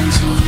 attention to